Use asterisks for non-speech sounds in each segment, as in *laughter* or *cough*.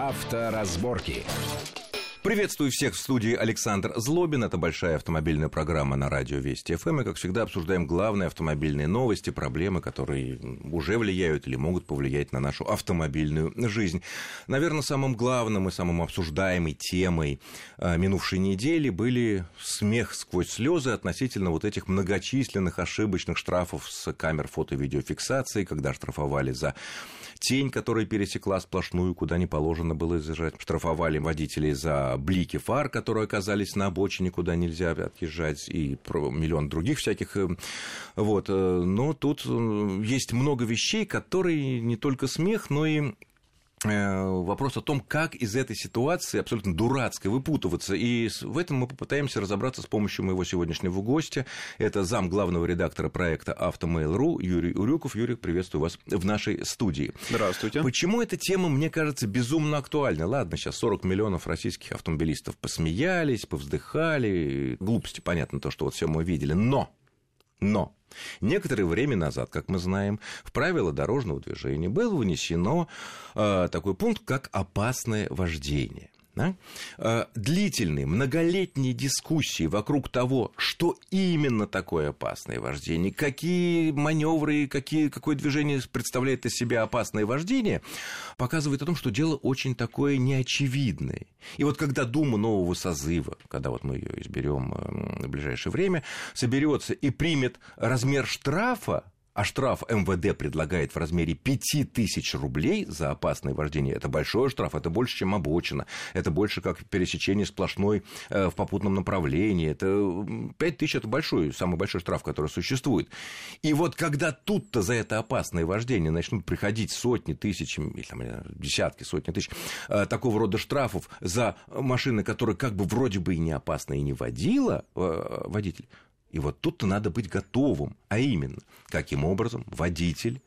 Авторазборки. Приветствую всех в студии Александр Злобин. Это большая автомобильная программа на радио Вести ФМ. И, как всегда, обсуждаем главные автомобильные новости, проблемы, которые уже влияют или могут повлиять на нашу автомобильную жизнь. Наверное, самым главным и самым обсуждаемой темой а, минувшей недели были смех сквозь слезы относительно вот этих многочисленных ошибочных штрафов с камер фото-видеофиксации, когда штрафовали за тень, которая пересекла сплошную, куда не положено было заезжать. Штрафовали водителей за блики фар, которые оказались на обочине, куда нельзя отъезжать, и миллион других всяких. Э, вот. Э, но тут есть много вещей, которые не только смех, но и вопрос о том, как из этой ситуации абсолютно дурацкой выпутываться. И в этом мы попытаемся разобраться с помощью моего сегодняшнего гостя. Это зам главного редактора проекта «Автомейл.ру» Юрий Урюков. Юрий, приветствую вас в нашей студии. Здравствуйте. Почему эта тема, мне кажется, безумно актуальна? Ладно, сейчас 40 миллионов российских автомобилистов посмеялись, повздыхали. Глупости, понятно, то, что вот все мы видели. Но, но Некоторое время назад, как мы знаем, в правила дорожного движения было вынесено э, такой пункт, как опасное вождение. Да? Э, длительные, многолетние дискуссии вокруг того, что именно такое опасное вождение, какие маневры, какие, какое движение представляет из себя опасное вождение, показывает о том, что дело очень такое неочевидное. И вот когда Дума нового созыва, когда вот мы ее изберем э, в ближайшее время, соберется и примет размер штрафа а штраф МВД предлагает в размере 5000 рублей за опасное вождение. Это большой штраф, это больше, чем обочина, это больше как пересечение сплошной э, в попутном направлении. Это 5000 – это большой, самый большой штраф, который существует. И вот когда тут-то за это опасное вождение начнут приходить сотни тысяч, или там, десятки, сотни тысяч э, такого рода штрафов за машины, которые как бы вроде бы и не опасны, и не водила э, водитель, и вот тут-то надо быть готовым, а именно, каким образом водитель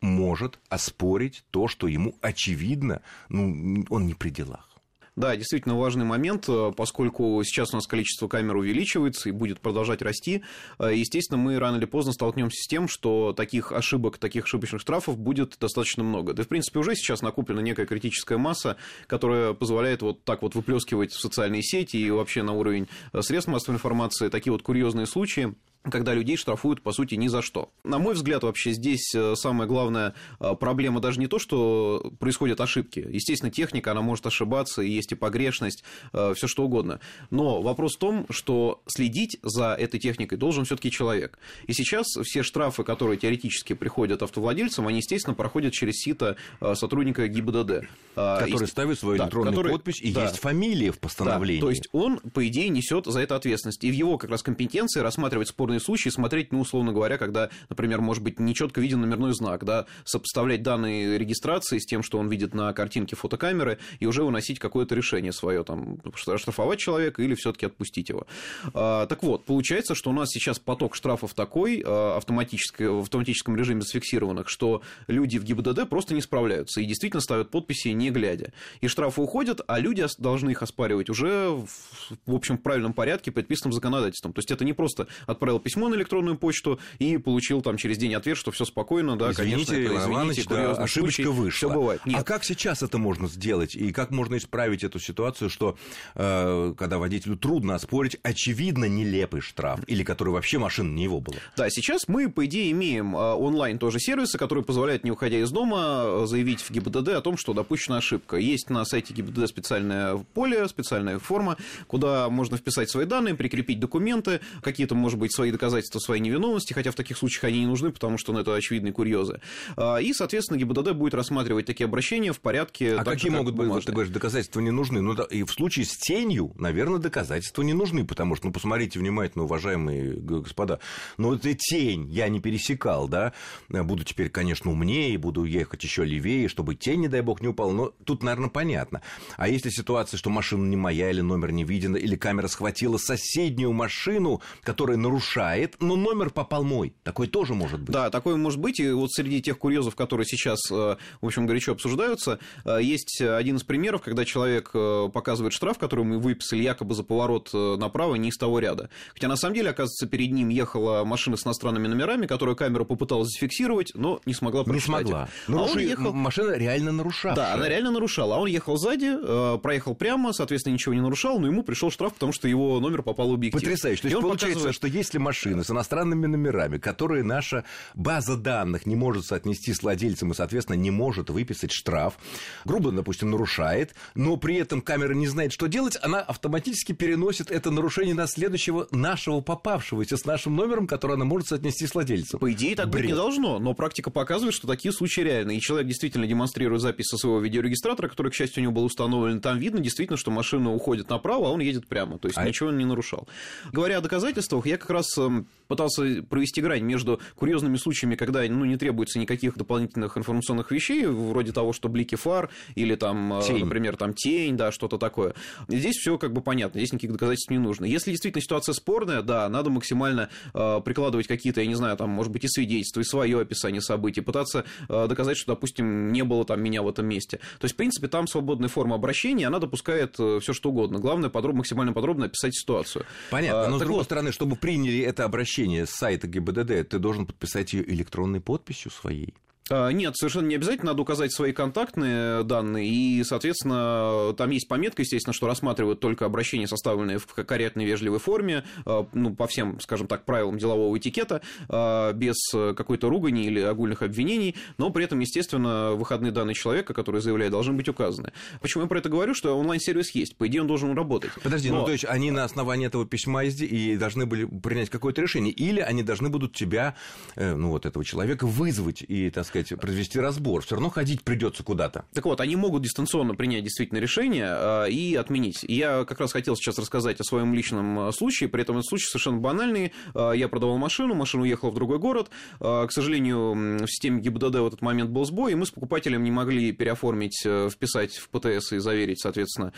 может оспорить то, что ему очевидно, ну, он не при делах. Да, действительно важный момент, э, поскольку сейчас у нас количество камер увеличивается и будет продолжать расти. Э, естественно, мы рано или поздно столкнемся с тем, что таких ошибок, таких ошибочных штрафов будет достаточно много. Да, в принципе, уже сейчас накоплена некая критическая масса, которая позволяет вот так вот выплескивать в социальные сети и вообще на уровень э, средств массовой информации такие вот курьезные случаи когда людей штрафуют, по сути, ни за что. На мой взгляд, вообще здесь э, самая главная э, проблема даже не то, что происходят ошибки. Естественно, техника, она может ошибаться, и есть и погрешность, э, все что угодно. Но вопрос в том, что следить за этой техникой должен все таки человек. И сейчас все штрафы, которые теоретически приходят автовладельцам, они, естественно, проходят через сито сотрудника ГИБДД. Который и... ставит свою да, электронную который... подпись, и да. есть фамилия в постановлении. Да, то есть он, по идее, несет за это ответственность. И в его как раз компетенции рассматривать спорные спорные случаи смотреть, ну, условно говоря, когда, например, может быть, нечетко виден номерной знак, да, сопоставлять данные регистрации с тем, что он видит на картинке фотокамеры, и уже выносить какое-то решение свое, там, штрафовать человека или все-таки отпустить его. А, так вот, получается, что у нас сейчас поток штрафов такой, а, автоматически, в автоматическом режиме зафиксированных, что люди в ГИБДД просто не справляются и действительно ставят подписи не глядя. И штрафы уходят, а люди должны их оспаривать уже в, в общем, правильном порядке, предписанном законодательством. То есть это не просто отправил письмо на электронную почту и получил там через день ответ, что все спокойно, да, извините, конечно, это, извините, да, ошибочка случай, вышла. Все бывает. А Нет. А как сейчас это можно сделать? И как можно исправить эту ситуацию, что э, когда водителю трудно оспорить очевидно нелепый штраф, или который вообще машина не его была? Да, сейчас мы, по идее, имеем э, онлайн тоже сервисы, которые позволяют, не уходя из дома, э, заявить в ГИБДД о том, что допущена ошибка. Есть на сайте ГИБДД специальное поле, специальная форма, куда можно вписать свои данные, прикрепить документы, какие-то, может быть, свои доказательства своей невиновности, хотя в таких случаях они не нужны, потому что ну, это очевидные курьезы. А, и, соответственно, ГИБДД будет рассматривать такие обращения в порядке... А какие же, могут быть, вот ты говоришь, доказательства не нужны? Ну, да, и в случае с тенью, наверное, доказательства не нужны, потому что, ну, посмотрите внимательно, уважаемые господа, ну, это тень, я не пересекал, да, буду теперь, конечно, умнее, буду ехать еще левее, чтобы тень, не дай бог, не упала, но тут, наверное, понятно. А если ситуация, что машина не моя, или номер не виден, или камера схватила соседнюю машину, которая нарушает нарушает, но номер попал мой. Такой тоже может быть. Да, такое может быть. И вот среди тех курьезов, которые сейчас, э, в общем, горячо обсуждаются, э, есть один из примеров, когда человек э, показывает штраф, который мы выписали якобы за поворот направо не из того ряда. Хотя на самом деле, оказывается, перед ним ехала машина с иностранными номерами, которую камера попыталась зафиксировать, но не смогла прочитать. Не смогла. А он ехал... Машина реально нарушала. Да, она реально нарушала. А он ехал сзади, проехал прямо, соответственно, ничего не нарушал, но ему пришел штраф, потому что его номер попал в объектив. Потрясающе. То есть получается, показывает... что если машина с иностранными номерами, которые наша база данных не может соотнести с владельцем и, соответственно, не может выписать штраф, грубо, допустим, нарушает, но при этом камера не знает, что делать, она автоматически переносит это нарушение на следующего нашего попавшегося с нашим номером, который она может соотнести с владельцем. По идее, так Бред. быть не должно, но практика показывает, что такие случаи реальны. И человек действительно демонстрирует запись со своего видеорегистратора, который, к счастью, у него был установлен. Там видно действительно, что машина уходит направо, а он едет прямо. То есть а ничего он не нарушал. Говоря о доказательствах, я как раз some пытался провести грань между курьезными случаями, когда ну, не требуется никаких дополнительных информационных вещей, вроде того, что блики фар или там, э, тень. например, там тень, да, что-то такое. Здесь все как бы понятно, здесь никаких доказательств не нужно. Если действительно ситуация спорная, да, надо максимально э, прикладывать какие-то, я не знаю, там, может быть, и свидетельства, и свое описание событий, пытаться э, доказать, что, допустим, не было там меня в этом месте. То есть, в принципе, там свободная форма обращения, она допускает э, все что угодно. Главное, подробно, максимально подробно описать ситуацию. Понятно, а, но с другой вот... стороны, чтобы приняли это обращение с сайта ГИБДД, ты должен подписать ее электронной подписью своей. А, нет, совершенно не обязательно, надо указать свои контактные данные, и, соответственно, там есть пометка, естественно, что рассматривают только обращения, составленные в корректной, вежливой форме, а, ну, по всем, скажем так, правилам делового этикета, а, без какой-то ругани или огульных обвинений, но при этом, естественно, выходные данные человека, который заявляет, должны быть указаны. Почему я про это говорю, что онлайн-сервис есть, по идее, он должен работать. Подожди, ну, но... ну, то есть они на основании этого письма и должны были принять какое-то решение, или они должны будут тебя, э, ну, вот этого человека вызвать и, так сказать, сказать, произвести разбор. Все равно ходить придется куда-то. Так вот, они могут дистанционно принять действительно решение э, и отменить. Я как раз хотел сейчас рассказать о своем личном э, случае. При этом этот случай совершенно банальный. Э, я продавал машину, машина уехала в другой город. К сожалению, в системе ГИБДД в этот момент был сбой, и мы с покупателем не могли переоформить, вписать в ПТС и заверить, соответственно,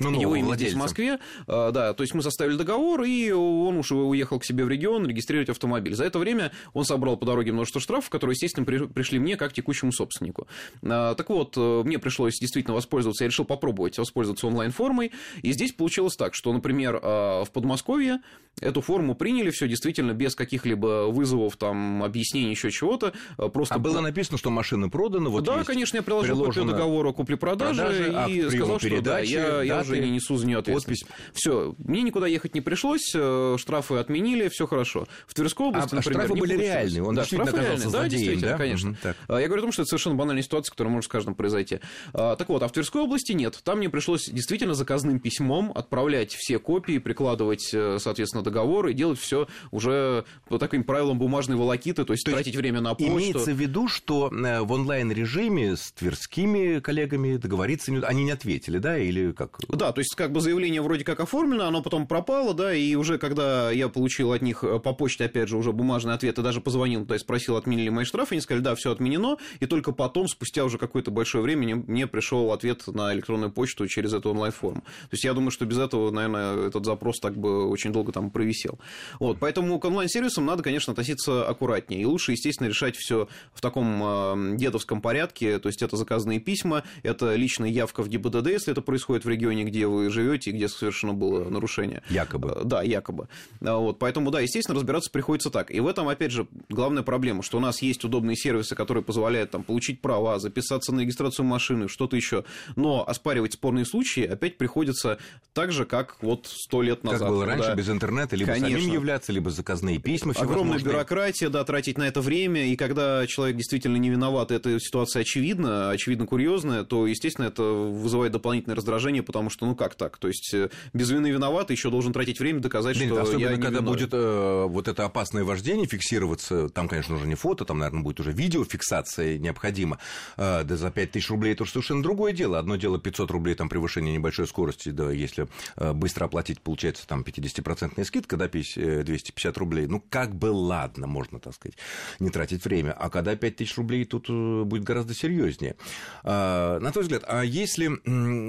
ну, его имя здесь в Москве, а, да, то есть мы составили договор, и он уж уехал к себе в регион регистрировать автомобиль. За это время он собрал по дороге множество штрафов, которые, естественно, пришли мне как текущему собственнику. А, так вот, э, мне пришлось действительно воспользоваться, я решил попробовать воспользоваться онлайн-формой, и здесь получилось так, что, например, а, в Подмосковье эту форму приняли, все действительно без каких-либо вызовов, там, объяснений, еще чего-то. Просто... А было написано, что машина продана, вот Да, конечно, я приложил копию договора о купле-продаже и сказал, что да, я, я уже не несу за нее ответственность. Все, мне никуда ехать не пришлось, э, штрафы отменили, все хорошо. В Тверской а, области, а, например, штрафы были реальные, он да, штрафы реальные, да, действительно, да? конечно. Угу, я говорю о том, что это совершенно банальная ситуация, которая может с каждым произойти. А, так вот, а в Тверской области нет. Там мне пришлось действительно заказным письмом отправлять все копии, прикладывать, э, соответственно, договор и делать все уже по таким правилам бумажной волокиты, то есть то тратить время на почту. Имеется в виду, что э, в онлайн-режиме с тверскими коллегами договориться, они не ответили, да, или как? Да, то есть как бы заявление вроде как оформлено, оно потом пропало, да, и уже когда я получил от них э, по почте, опять же, уже бумажный ответ, и даже позвонил, то есть спросил, отменили мои штрафы, они сказали, да, все отменено, и только потом, спустя уже какое-то большое время, мне пришел ответ на электронную почту через эту онлайн-форму. То есть я думаю, что без этого, наверное, этот запрос так бы очень долго там провисел. Вот, поэтому к онлайн-сервисам надо, конечно, относиться аккуратнее, и лучше, естественно, решать все в таком э, дедовском порядке, то есть это заказанные письма, это личная явка в ГИБДД, если это происходит в регионе, где вы живете и где совершено было нарушение. Якобы. Э, да, якобы. А вот, поэтому, да, естественно, разбираться приходится так. И в этом, опять же, главная проблема, что у нас есть удобные сервисы, которые позволяют там, получить права, записаться на регистрацию машины, что-то еще. Но оспаривать спорные случаи опять приходится так же, как вот сто лет назад. Как было раньше, да. без интернета, либо Конечно. самим являться, либо заказные письма. Огромная бюрократия, да, тратить на это время, и когда человек действительно не виноват, эта ситуация очевидна, очевидно курьезная, то, естественно, это вызывает дополнительное раздражение, потому что, ну как так? То есть э, без вины виноват, еще должен тратить время доказать, Блин, что особенно, я не когда будет э, вот это опасное вождение фиксироваться, там, конечно, уже не фото, там, наверное, будет уже видеофиксация необходима, э, да за 5 тысяч рублей это уже совершенно другое дело. Одно дело 500 рублей, там, превышение небольшой скорости, да, если э, быстро оплатить, получается, там, 50% скидка, да, 250 э, рублей, ну, как бы ладно, можно, так сказать, не тратить время. А когда 5 тысяч рублей, тут э, будет гораздо серьезнее. Э, на твой взгляд, а если,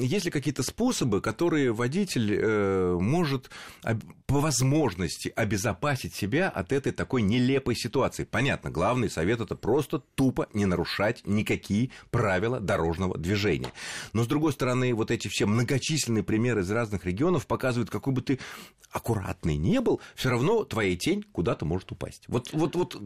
если какие-то споры способы, которые водитель э, может по возможности обезопасить себя от этой такой нелепой ситуации. Понятно, главный совет это просто тупо не нарушать никакие правила дорожного движения. Но, с другой стороны, вот эти все многочисленные примеры из разных регионов показывают, какой бы ты аккуратный не был, все равно твоя тень куда-то может упасть. Вот, вот, вот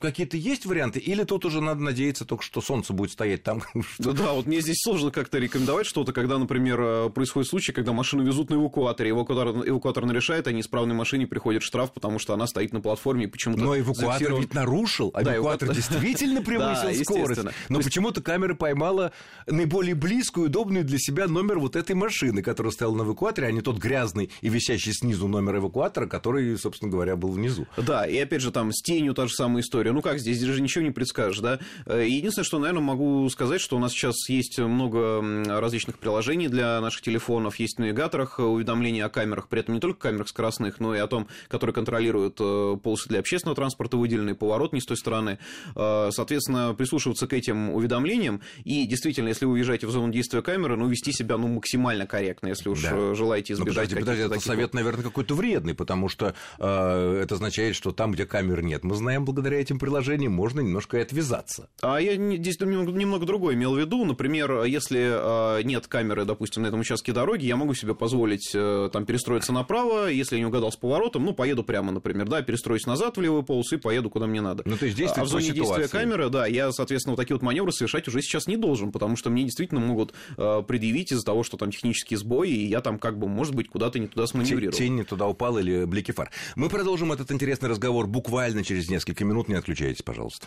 какие-то есть варианты, или тут уже надо надеяться только, что солнце будет стоять там? Что... Да, вот мне здесь сложно как-то рекомендовать что-то, когда, например, э, происходит случай, когда машину везут на эвакуаторе, эвакуатор, эвакуатор нарешает, а неисправной машине приходит штраф, потому что она стоит на платформе и почему-то Но эвакуатор зафиксирован... ведь нарушил, а да, эвакуатор эваку... действительно *laughs* превысил скорость. Но почему-то камера поймала наиболее близкую, удобную для себя номер вот этой машины, которая стояла на эвакуаторе, а не тот грязный и висящий снизу номер эвакуатора, который, собственно говоря, был внизу. Да, и опять же там с тенью та же самая история. Ну как, здесь же ничего не предскажешь, да? Э, единственное, что, наверное, могу сказать, что у нас сейчас есть много различных приложений для наших телефонов, есть в навигаторах уведомления о камерах, при этом не только камерах скоростных, но и о том, которые контролируют э, полосы для общественного транспорта, выделенный поворот не с той стороны. Э, соответственно, прислушиваться к этим уведомлениям и действительно, если вы уезжаете в зону действия камеры, ну, вести себя ну, максимально корректно, если уж да. желаете избежать но подожди, подожди, это совет, наверное, какой-то вредный, потому что э, это означает, что там, где камер нет, мы знаем, благодаря этим приложениям можно немножко и отвязаться. А я здесь немного, немного другое имел в виду. Например, если э, нет камеры, допустим, на этом участке дороги, я могу себе позволить э, там перестроиться направо, если я не угадал с поворотом, ну, поеду прямо, например, да, перестроюсь назад в левую полосу и поеду, куда мне надо. Ну, то есть действие а в зоне ситуации. действия камеры, да, я, соответственно, вот такие вот маневры совершать уже сейчас не должен, потому что мне действительно могут э, предъявить из-за того, что там технический сбой, и я там как бы, может быть, куда-то не туда сманеврировал. Тень не туда упала или блики фар. Мы продолжим этот интересный разговор буквально через несколько минут. Не отключайтесь, пожалуйста.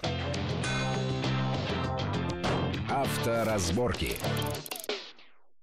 Авторазборки.